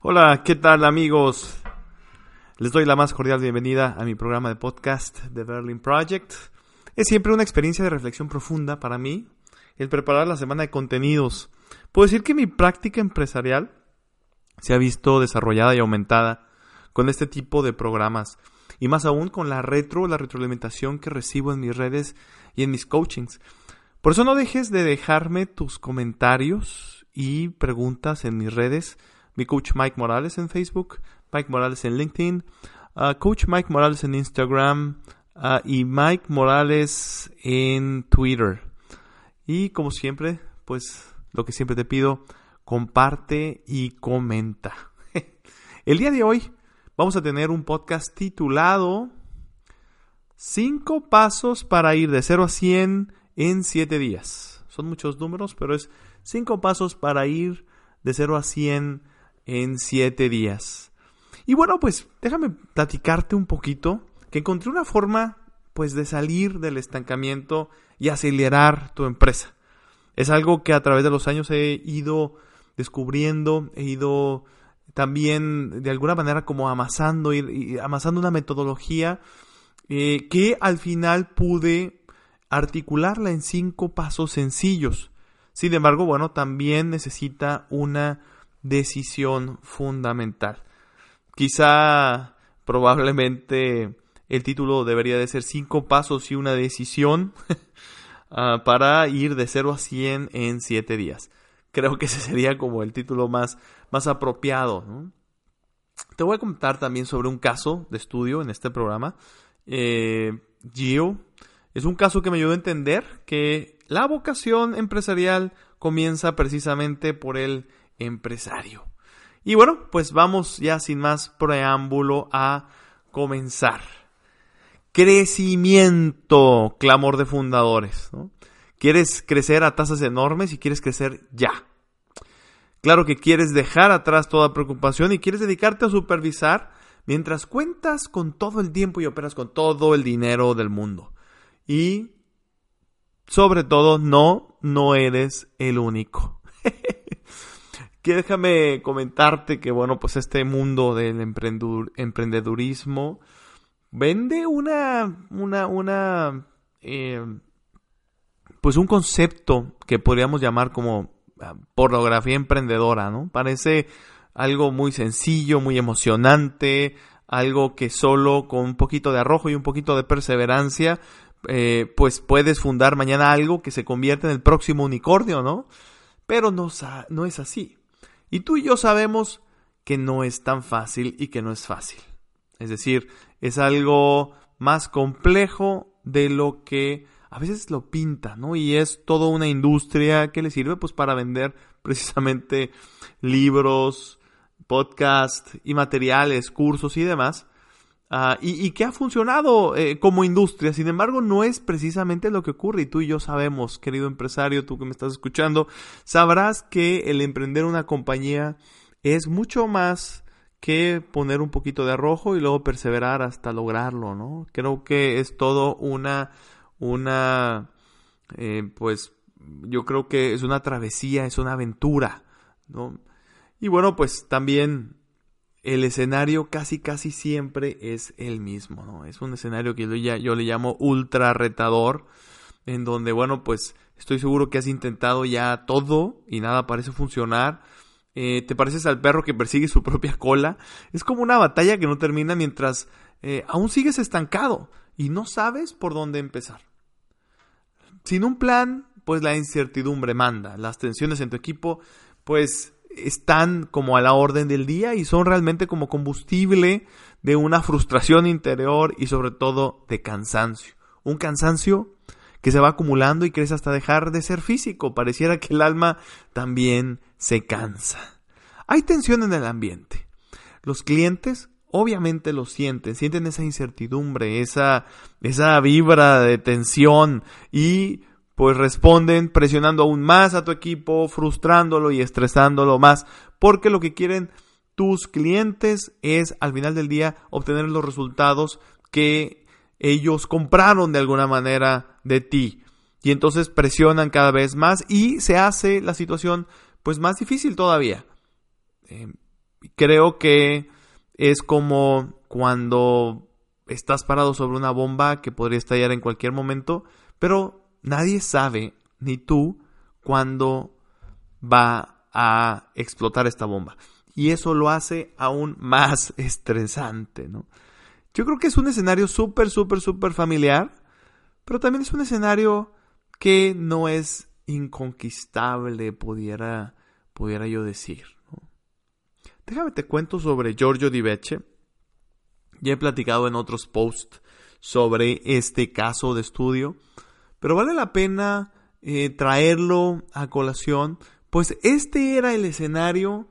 Hola, ¿qué tal amigos? Les doy la más cordial bienvenida a mi programa de podcast The Berlin Project. Es siempre una experiencia de reflexión profunda para mí el preparar la semana de contenidos. Puedo decir que mi práctica empresarial se ha visto desarrollada y aumentada con este tipo de programas y más aún con la retro, la retroalimentación que recibo en mis redes y en mis coachings. Por eso no dejes de dejarme tus comentarios y preguntas en mis redes. Mi coach Mike Morales en Facebook, Mike Morales en LinkedIn, uh, coach Mike Morales en Instagram uh, y Mike Morales en Twitter. Y como siempre, pues lo que siempre te pido, comparte y comenta. El día de hoy vamos a tener un podcast titulado 5 pasos para ir de 0 a 100 en 7 días. Son muchos números, pero es Cinco pasos para ir de 0 a 100 en 7 días. Y bueno, pues déjame platicarte un poquito que encontré una forma pues de salir del estancamiento y acelerar tu empresa. Es algo que a través de los años he ido descubriendo, he ido también de alguna manera como amasando y, amasando una metodología eh, que al final pude articularla en cinco pasos sencillos sin embargo, bueno, también necesita una decisión fundamental. Quizá probablemente el título debería de ser cinco pasos y una decisión ah, para ir de 0 a 100 en 7 días. Creo que ese sería como el título más, más apropiado. Te voy a contar también sobre un caso de estudio en este programa. Eh, Gio es un caso que me ayudó a entender que la vocación empresarial comienza precisamente por el empresario. Y bueno, pues vamos ya sin más preámbulo a comenzar. Crecimiento, clamor de fundadores. Quieres crecer a tasas enormes y quieres crecer ya. Claro que quieres dejar atrás toda preocupación y quieres dedicarte a supervisar mientras cuentas con todo el tiempo y operas con todo el dinero del mundo. Y sobre todo, no, no eres el único. que déjame comentarte que, bueno, pues este mundo del emprendedurismo vende una, una, una, eh, pues un concepto que podríamos llamar como ah, pornografía emprendedora, ¿no? Parece algo muy sencillo, muy emocionante, algo que solo con un poquito de arrojo y un poquito de perseverancia eh, pues puedes fundar mañana algo que se convierte en el próximo unicornio, ¿no? Pero no, no es así. Y tú y yo sabemos que no es tan fácil y que no es fácil. Es decir, es algo más complejo de lo que a veces lo pinta, ¿no? Y es toda una industria que le sirve pues para vender precisamente libros, podcasts y materiales, cursos y demás. Ah, y, que ha funcionado eh, como industria. Sin embargo, no es precisamente lo que ocurre. Y tú y yo sabemos, querido empresario, tú que me estás escuchando, sabrás que el emprender una compañía es mucho más que poner un poquito de arrojo y luego perseverar hasta lograrlo, ¿no? Creo que es todo una, una, eh, pues, yo creo que es una travesía, es una aventura, ¿no? Y bueno, pues también el escenario casi casi siempre es el mismo, ¿no? Es un escenario que yo, le llamo ultra retador, en donde, bueno, pues estoy seguro que has intentado ya todo y nada parece funcionar. Eh, te pareces al perro que persigue su propia cola. Es como una batalla que no termina mientras eh, aún sigues estancado y no sabes por dónde empezar. Sin un plan, pues la incertidumbre manda. Las tensiones en tu equipo, pues están como a la orden del día y son realmente como combustible de una frustración interior y sobre todo de cansancio. Un cansancio que se va acumulando y crece hasta dejar de ser físico. Pareciera que el alma también se cansa. Hay tensión en el ambiente. Los clientes obviamente lo sienten, sienten esa incertidumbre, esa, esa vibra de tensión y pues responden presionando aún más a tu equipo, frustrándolo y estresándolo más, porque lo que quieren tus clientes es al final del día obtener los resultados que ellos compraron de alguna manera de ti. Y entonces presionan cada vez más y se hace la situación pues más difícil todavía. Eh, creo que es como cuando estás parado sobre una bomba que podría estallar en cualquier momento, pero nadie sabe, ni tú, cuándo va a explotar esta bomba. Y eso lo hace aún más estresante, ¿no? Yo creo que es un escenario súper, súper, súper familiar, pero también es un escenario que no es inconquistable, pudiera, pudiera yo decir. Déjame te cuento sobre Giorgio Di Becce. Ya he platicado en otros posts sobre este caso de estudio, pero vale la pena eh, traerlo a colación, pues este era el escenario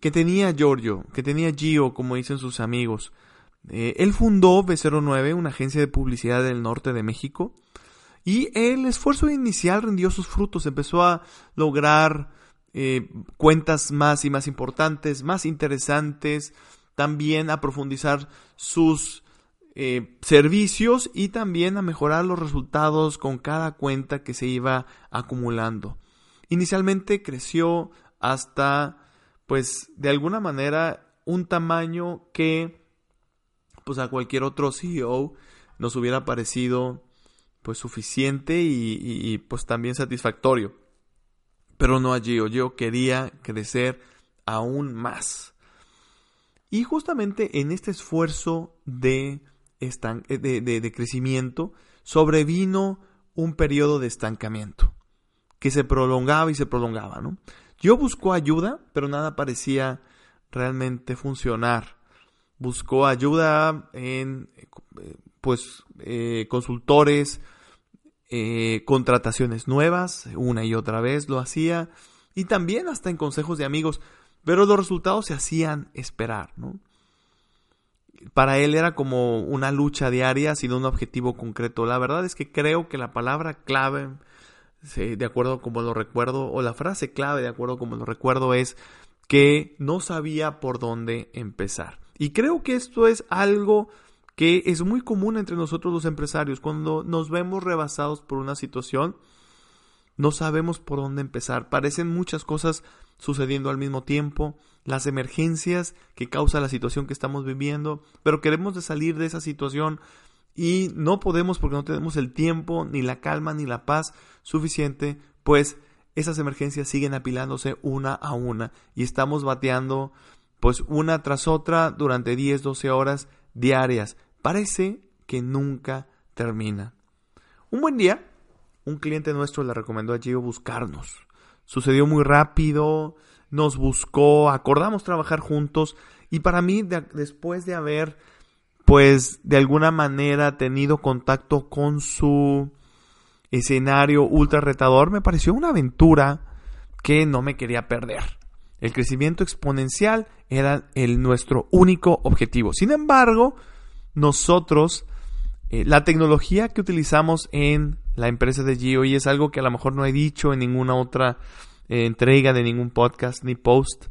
que tenía Giorgio, que tenía Gio, como dicen sus amigos. Eh, él fundó B09, una agencia de publicidad del norte de México, y el esfuerzo inicial rindió sus frutos, empezó a lograr eh, cuentas más y más importantes, más interesantes, también a profundizar sus eh, servicios y también a mejorar los resultados con cada cuenta que se iba acumulando. Inicialmente creció hasta, pues, de alguna manera, un tamaño que, pues, a cualquier otro CEO nos hubiera parecido, pues, suficiente y, y pues, también satisfactorio pero no a Gio. Gio quería crecer aún más. Y justamente en este esfuerzo de, de, crecimiento sobrevino un periodo de estancamiento que se prolongaba y se prolongaba. ¿no? Yo buscó ayuda, pero nada parecía realmente funcionar. Buscó ayuda en pues eh, consultores, eh, contrataciones nuevas, una y otra vez lo hacía, y también hasta en consejos de amigos, pero los resultados se hacían esperar, ¿no? Para él era como una lucha diaria sin un objetivo concreto. La verdad es que creo que la palabra clave, de acuerdo como lo recuerdo, o la frase clave, de acuerdo como lo recuerdo, es que no sabía por dónde empezar. Y creo que esto es algo que es muy común entre nosotros los empresarios. Cuando nos vemos rebasados por una situación, no sabemos por dónde empezar. Parecen muchas cosas sucediendo al mismo tiempo, las emergencias que causa la situación que estamos viviendo, pero queremos salir de esa situación y no podemos porque no tenemos el tiempo, ni la calma, ni la paz suficiente, pues esas emergencias siguen apilándose una a una y estamos bateando pues una tras otra durante 10, 12 horas diarias parece que nunca termina. Un buen día, un cliente nuestro le recomendó a Gio buscarnos. Sucedió muy rápido, nos buscó, acordamos trabajar juntos y para mí, después de haber, pues, de alguna manera tenido contacto con su escenario ultra retador, me pareció una aventura que no me quería perder. El crecimiento exponencial era el nuestro único objetivo. Sin embargo, nosotros, eh, la tecnología que utilizamos en la empresa de Gio, y es algo que a lo mejor no he dicho en ninguna otra eh, entrega de ningún podcast ni post,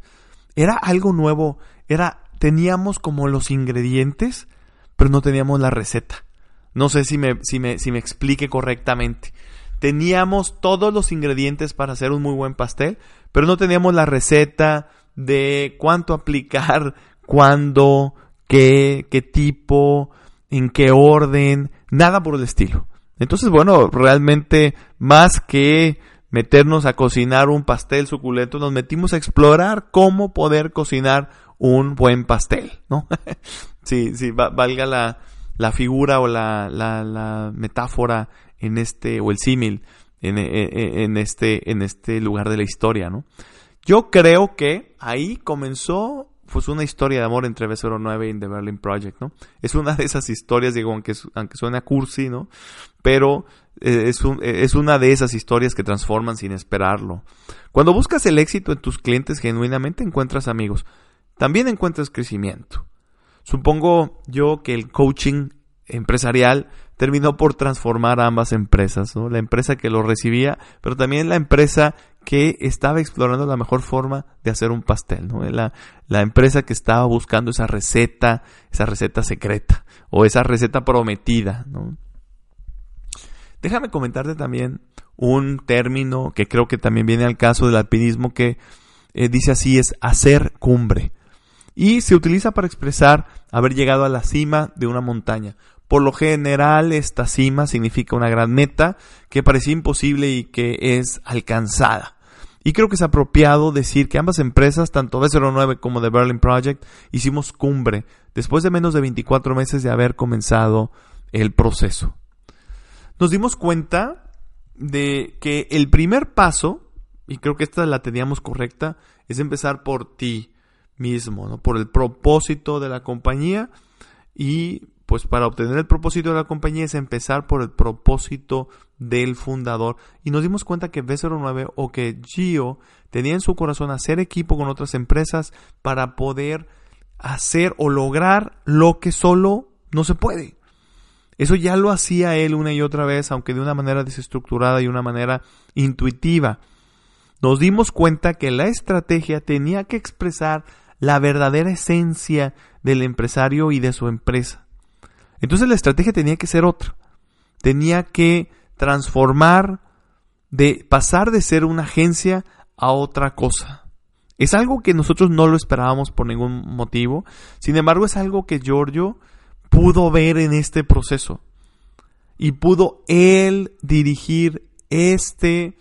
era algo nuevo, era, teníamos como los ingredientes, pero no teníamos la receta. No sé si me, si me, si me explique correctamente. Teníamos todos los ingredientes para hacer un muy buen pastel, pero no teníamos la receta de cuánto aplicar, cuándo, qué, qué tipo, en qué orden, nada por el estilo. Entonces, bueno, realmente más que meternos a cocinar un pastel suculento, nos metimos a explorar cómo poder cocinar un buen pastel, ¿no? sí, sí, valga la, la figura o la, la, metáfora en este, o el símil en, en, en, este, en este lugar de la historia, ¿no? Yo creo que ahí comenzó pues una historia de amor entre B09 y The Berlin Project, ¿no? Es una de esas historias, digo, aunque, aunque suena cursi, ¿no? Pero eh, es, es una de esas historias que transforman sin esperarlo. Cuando buscas el éxito en tus clientes, genuinamente encuentras amigos. También encuentras crecimiento. Supongo yo que el coaching empresarial terminó por transformar a ambas empresas, ¿no? La empresa que lo recibía, pero también la empresa que estaba explorando la mejor forma de hacer un pastel, ¿no? La, la empresa que estaba buscando esa receta, esa receta secreta o esa receta prometida, ¿no? Déjame comentarte también un término que creo que también viene al caso del alpinismo que eh, dice así es hacer cumbre y se utiliza para expresar haber llegado a la cima de una montaña. Por lo general, esta cima significa una gran meta que parecía imposible y que es alcanzada. Y creo que es apropiado decir que ambas empresas, tanto B09 como The Berlin Project, hicimos cumbre después de menos de 24 meses de haber comenzado el proceso. Nos dimos cuenta de que el primer paso, y creo que esta la teníamos correcta, es empezar por ti mismo, ¿no? por el propósito de la compañía y pues para obtener el propósito de la compañía es empezar por el propósito del fundador. Y nos dimos cuenta que B09 o que Gio tenía en su corazón hacer equipo con otras empresas para poder hacer o lograr lo que solo no se puede. Eso ya lo hacía él una y otra vez, aunque de una manera desestructurada y una manera intuitiva. Nos dimos cuenta que la estrategia tenía que expresar la verdadera esencia del empresario y de su empresa. Entonces la estrategia tenía que ser otra. Tenía que transformar, de pasar de ser una agencia a otra cosa. Es algo que nosotros no lo esperábamos por ningún motivo. Sin embargo, es algo que Giorgio pudo ver en este proceso. Y pudo él dirigir este,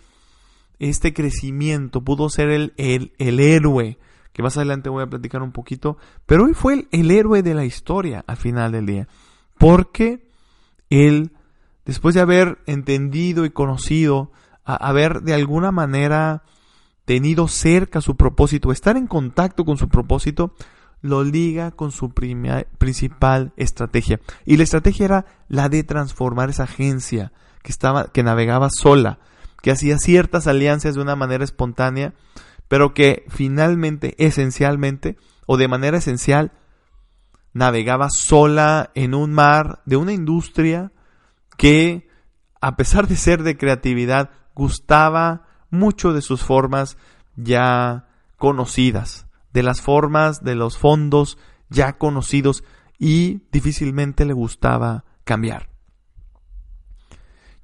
este crecimiento. Pudo ser el, el, el héroe. Que más adelante voy a platicar un poquito. Pero hoy fue el, el héroe de la historia al final del día. Porque él, después de haber entendido y conocido, haber de alguna manera tenido cerca su propósito, estar en contacto con su propósito, lo liga con su principal estrategia. Y la estrategia era la de transformar esa agencia que estaba, que navegaba sola, que hacía ciertas alianzas de una manera espontánea, pero que finalmente, esencialmente, o de manera esencial, navegaba sola en un mar de una industria que, a pesar de ser de creatividad, gustaba mucho de sus formas ya conocidas, de las formas de los fondos ya conocidos y difícilmente le gustaba cambiar.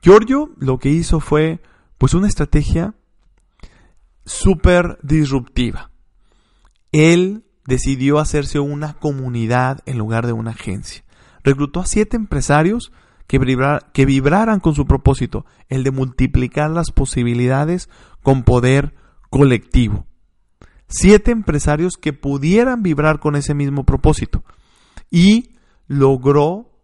Giorgio lo que hizo fue pues una estrategia súper disruptiva. Él decidió hacerse una comunidad en lugar de una agencia. Reclutó a siete empresarios que, vibraran con su propósito, el de multiplicar las posibilidades con poder colectivo. Siete empresarios que pudieran vibrar con ese mismo propósito. Y logró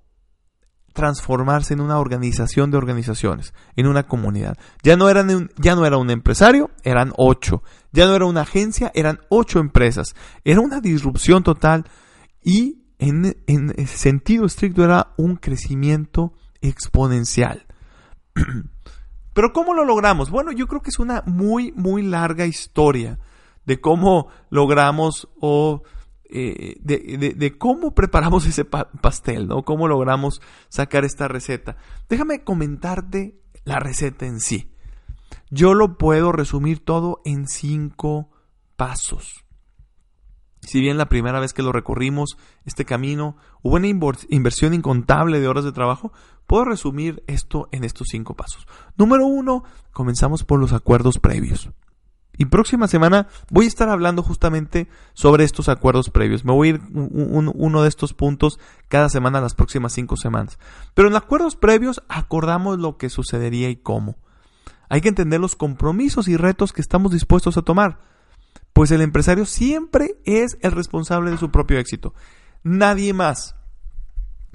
transformarse en una organización de organizaciones, en una comunidad. Ya no, eran ya no era un empresario, eran ocho. Ya no era una agencia, eran ocho empresas. Era una disrupción total y en, en sentido estricto era un crecimiento exponencial. Pero ¿cómo lo logramos? Bueno, yo creo que es una muy, muy larga historia de cómo logramos o eh, de, cómo preparamos ese pastel, ¿no? Cómo logramos sacar esta receta. Déjame comentarte la receta en sí. Yo lo puedo resumir todo en cinco pasos. Si bien la primera vez que lo recorrimos, este camino, hubo una inversión incontable de horas de trabajo, puedo resumir esto en estos cinco pasos. Número uno, comenzamos por los acuerdos previos. Y próxima semana voy a estar hablando justamente sobre estos acuerdos previos. Me voy a ir uno de estos puntos cada semana las próximas cinco semanas. Pero en acuerdos previos acordamos lo que sucedería y cómo. Hay que entender los compromisos y retos que estamos dispuestos a tomar. Pues el empresario siempre es el responsable de su propio éxito. Nadie más.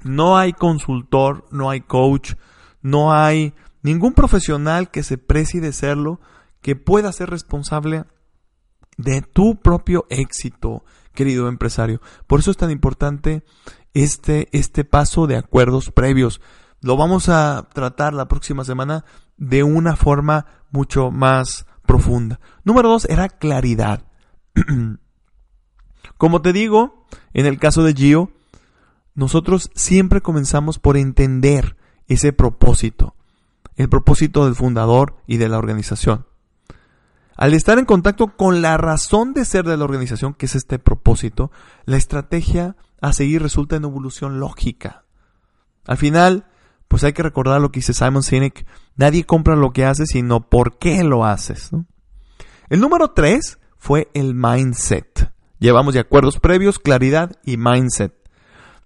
No hay consultor, no hay coach, no hay ningún profesional que se precie de serlo que pueda ser responsable de tu propio éxito, querido empresario. Por eso es tan importante este, este paso de acuerdos previos. Lo vamos a tratar la próxima semana de una forma mucho más profunda. Número dos era claridad. Como te digo, en el caso de Gio, nosotros siempre comenzamos por entender ese propósito, el propósito del fundador y de la organización. Al estar en contacto con la razón de ser de la organización, que es este propósito, la estrategia a seguir resulta en evolución lógica. Al final, pues hay que recordar lo que dice Simon Sinek, nadie compra lo que haces, sino por qué lo haces. El número tres fue el mindset. Llevamos de acuerdos previos, claridad y mindset.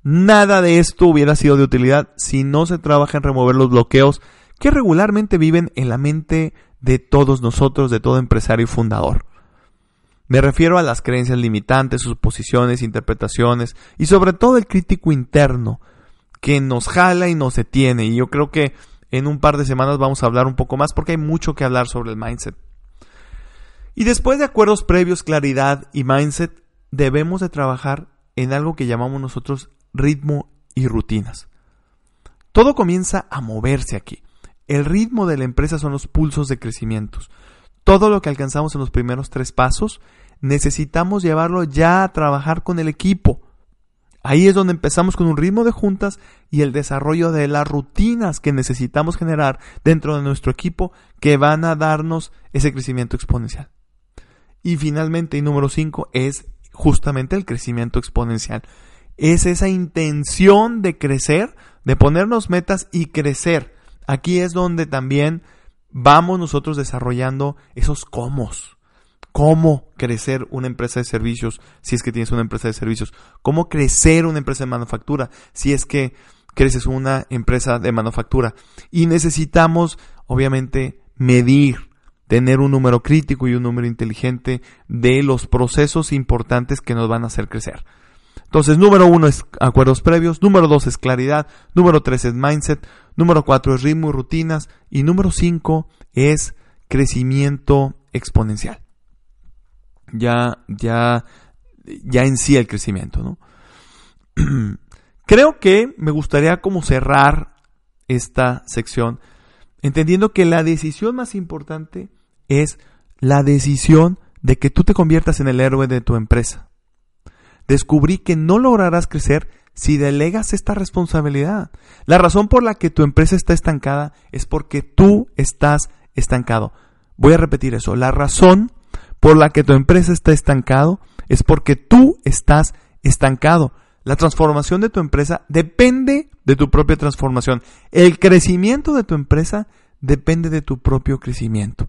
Nada de esto hubiera sido de utilidad si no se trabaja en remover los bloqueos que regularmente viven en la mente de todos nosotros, de todo empresario y fundador. Me refiero a las creencias limitantes, suposiciones, interpretaciones y sobre todo el crítico interno que nos jala y nos detiene. Y yo creo que en un par de semanas vamos a hablar un poco más porque hay mucho que hablar sobre el mindset. Y después de acuerdos previos, claridad y mindset, debemos de trabajar en algo que llamamos nosotros ritmo y rutinas. Todo comienza a moverse aquí. El ritmo de la empresa son los pulsos de crecimiento. Todo lo que alcanzamos en los primeros tres pasos, necesitamos llevarlo ya a trabajar con el equipo. Ahí es donde empezamos con un ritmo de juntas y el desarrollo de las rutinas que necesitamos generar dentro de nuestro equipo que van a darnos ese crecimiento exponencial. Y finalmente, y número cinco, es justamente el crecimiento exponencial. Es esa intención de crecer, de ponernos metas y crecer. Aquí es donde también vamos nosotros desarrollando esos cómo. Cómo crecer una empresa de servicios si es que tienes una empresa de servicios. Cómo crecer una empresa de manufactura si es que creces una empresa de manufactura. Y necesitamos, obviamente, medir tener un número crítico y un número inteligente de los procesos importantes que nos van a hacer crecer. Entonces, número uno es acuerdos previos, número dos es claridad, número tres es mindset, número cuatro es ritmo y rutinas y número cinco es crecimiento exponencial. Ya, ya, ya en sí el crecimiento, ¿no? Creo que me gustaría como cerrar esta sección entendiendo que la decisión más importante es la decisión de que tú te conviertas en el héroe de tu empresa. Descubrí que no lograrás crecer si delegas esta responsabilidad. La razón por la que tu empresa está estancada es porque tú estás estancado. Voy a repetir eso. La razón por la que tu empresa está estancado es porque tú estás estancado. La transformación de tu empresa depende de tu propia transformación. El crecimiento de tu empresa depende de tu propio crecimiento.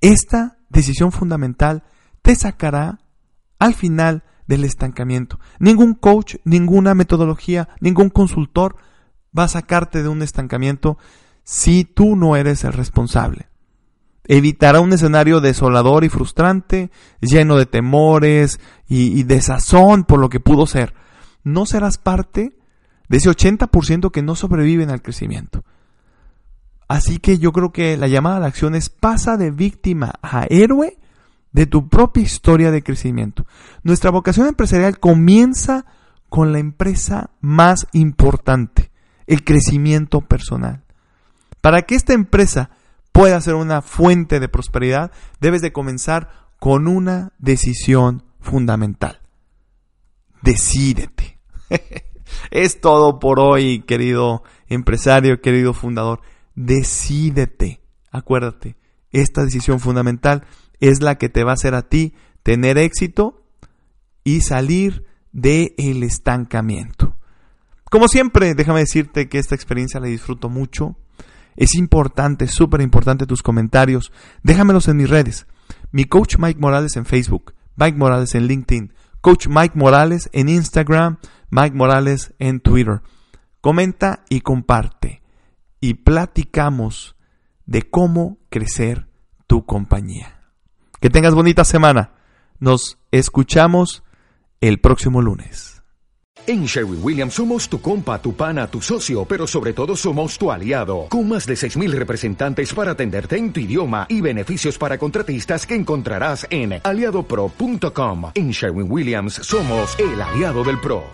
Esta decisión fundamental te sacará al final del estancamiento. Ningún coach, ninguna metodología, ningún consultor va a sacarte de un estancamiento si tú no eres el responsable. Evitará un escenario desolador y frustrante, lleno de temores y, desazón por lo que pudo ser. No serás parte de ese 80% que no sobreviven al crecimiento. Así que yo creo que la llamada a la acción es pasa de víctima a héroe de tu propia historia de crecimiento. Nuestra vocación empresarial comienza con la empresa más importante, el crecimiento personal. Para que esta empresa pueda ser una fuente de prosperidad, debes de comenzar con una decisión fundamental. Decídete. es todo por hoy, querido empresario, querido fundador decídete. Acuérdate, esta decisión fundamental es la que te va a hacer a ti tener éxito y salir del el estancamiento. Como siempre, déjame decirte que esta experiencia la disfruto mucho. Es importante, súper importante tus comentarios. Déjamelos en mis redes. Mi coach Mike Morales en Facebook, Mike Morales en LinkedIn, coach Mike Morales en Instagram, Mike Morales en Twitter. Comenta y comparte y platicamos de cómo crecer tu compañía. Que tengas bonita semana. Nos escuchamos el próximo lunes. En Sherwin Williams somos tu compa, tu pana, tu socio, pero sobre todo somos tu aliado, con más de 6.000 representantes para atenderte en tu idioma y beneficios para contratistas que encontrarás en aliadopro.com. En Sherwin Williams somos el aliado del PRO.